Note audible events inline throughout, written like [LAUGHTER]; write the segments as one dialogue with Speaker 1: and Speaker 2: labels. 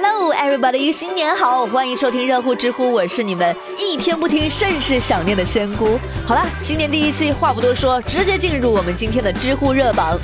Speaker 1: Hello everybody，新年好，欢迎收听热乎知乎，我是你们一天不听甚是想念的仙姑。好了，新年第一期，话不多说，直接进入我们今天的知乎热榜。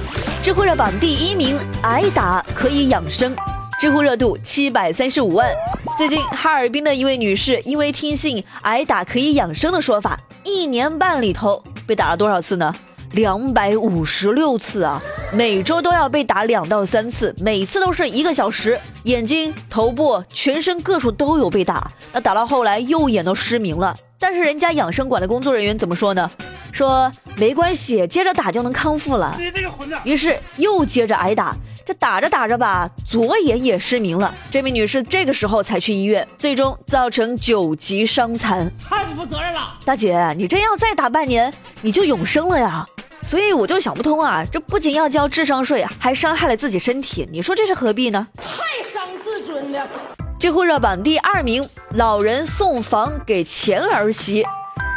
Speaker 1: 知乎热榜第一名，挨打可以养生，知乎热度七百三十五万。最近哈尔滨的一位女士，因为听信挨打可以养生的说法，一年半里头被打了多少次呢？两百五十六次啊！每周都要被打两到三次，每次都是一个小时，眼睛、头部、全身各处都有被打。那打到后来右眼都失明了，但是人家养生馆的工作人员怎么说呢？说没关系，接着打就能康复了。你这个混蛋！于是又接着挨打，这打着打着吧，左眼也失明了。这名女士这个时候才去医院，最终造成九级伤残，太不负责任了！大姐，你这样再打半年，你就永生了呀！所以我就想不通啊，这不仅要交智商税，还伤害了自己身体，你说这是何必呢？太伤自尊了。知乎热榜第二名，老人送房给前儿媳，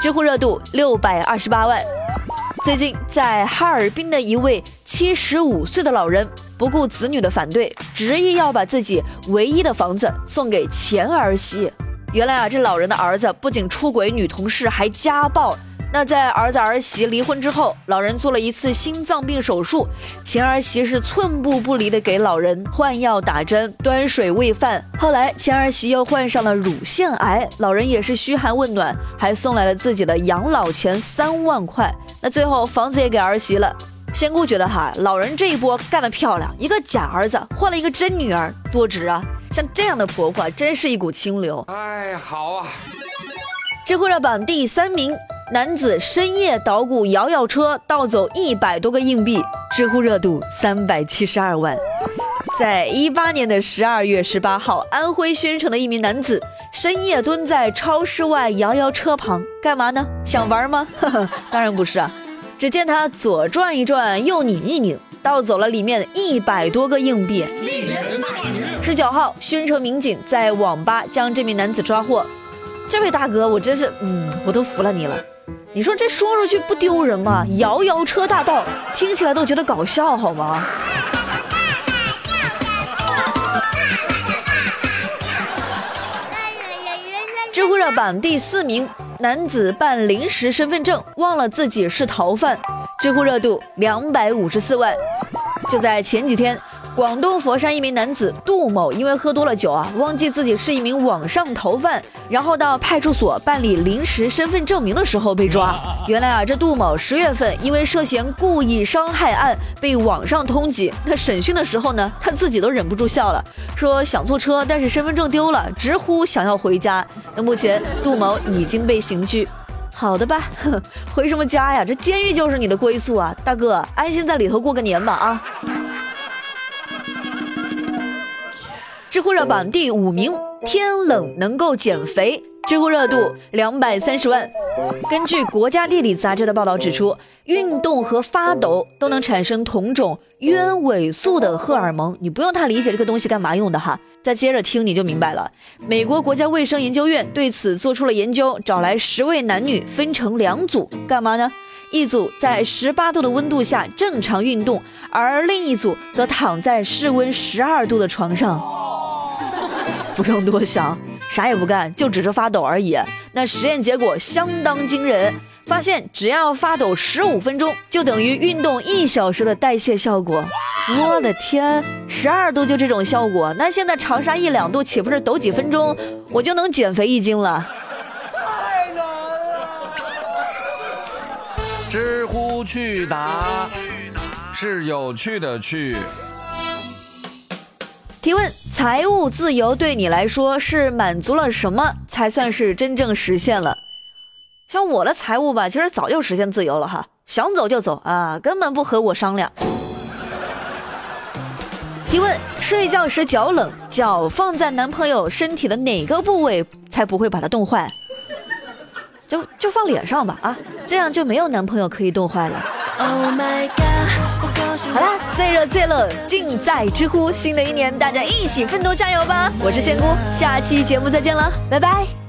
Speaker 1: 知乎热度六百二十八万。最近在哈尔滨的一位七十五岁的老人，不顾子女的反对，执意要把自己唯一的房子送给前儿媳。原来啊，这老人的儿子不仅出轨女同事，还家暴。那在儿子儿媳离婚之后，老人做了一次心脏病手术，前儿媳是寸步不离的给老人换药打针、端水喂饭。后来前儿媳又患上了乳腺癌，老人也是嘘寒问暖，还送来了自己的养老钱三万块。那最后房子也给儿媳了。仙姑觉得哈，老人这一波干得漂亮，一个假儿子换了一个真女儿，多值啊！像这样的婆婆真是一股清流。哎，好啊！知乎热榜第三名。男子深夜捣鼓摇摇车盗走一百多个硬币，知乎热度三百七十二万。在一八年的十二月十八号，安徽宣城的一名男子深夜蹲在超市外摇摇车旁，干嘛呢？想玩吗？呵呵，当然不是啊。只见他左转一转，右拧一拧，盗走了里面一百多个硬币。十九号，宣城民警在网吧将这名男子抓获。这位大哥，我真是，嗯，我都服了你了。你说这说出去不丢人吗？摇摇车大盗，听起来都觉得搞笑，好吗？知乎热榜第四名，男子办临时身份证忘了自己是逃犯，知乎热度两百五十四万。就在前几天。广东佛山一名男子杜某因为喝多了酒啊，忘记自己是一名网上逃犯，然后到派出所办理临时身份证明的时候被抓。原来啊，这杜某十月份因为涉嫌故意伤害案被网上通缉。那审讯的时候呢，他自己都忍不住笑了，说想坐车，但是身份证丢了，直呼想要回家。那目前杜某已经被刑拘。好的吧，[LAUGHS] [LAUGHS] 回什么家呀？这监狱就是你的归宿啊，大哥，安心在里头过个年吧啊。知乎热榜第五名，天冷能够减肥，知乎热度两百三十万。根据国家地理杂志的报道指出，运动和发抖都能产生同种鸢尾素的荷尔蒙。你不用太理解这个东西干嘛用的哈，再接着听你就明白了。美国国家卫生研究院对此做出了研究，找来十位男女分成两组，干嘛呢？一组在十八度的温度下正常运动，而另一组则躺在室温十二度的床上。不用多想，啥也不干，就只是发抖而已。那实验结果相当惊人，发现只要发抖十五分钟，就等于运动一小时的代谢效果。我的天，十二度就这种效果，那现在长沙一两度，岂不是抖几分钟我就能减肥一斤了？太难了！
Speaker 2: 知乎趣答是有趣的趣。
Speaker 1: 提问：财务自由对你来说是满足了什么才算是真正实现了？像我的财务吧，其实早就实现自由了哈，想走就走啊，根本不和我商量。提问：睡觉时脚冷，脚放在男朋友身体的哪个部位才不会把它冻坏？就就放脸上吧啊，这样就没有男朋友可以冻坏了。Oh my god。最热最冷尽在知乎。新的一年，大家一起奋斗加油吧！我是仙姑，下期节目再见了，拜拜。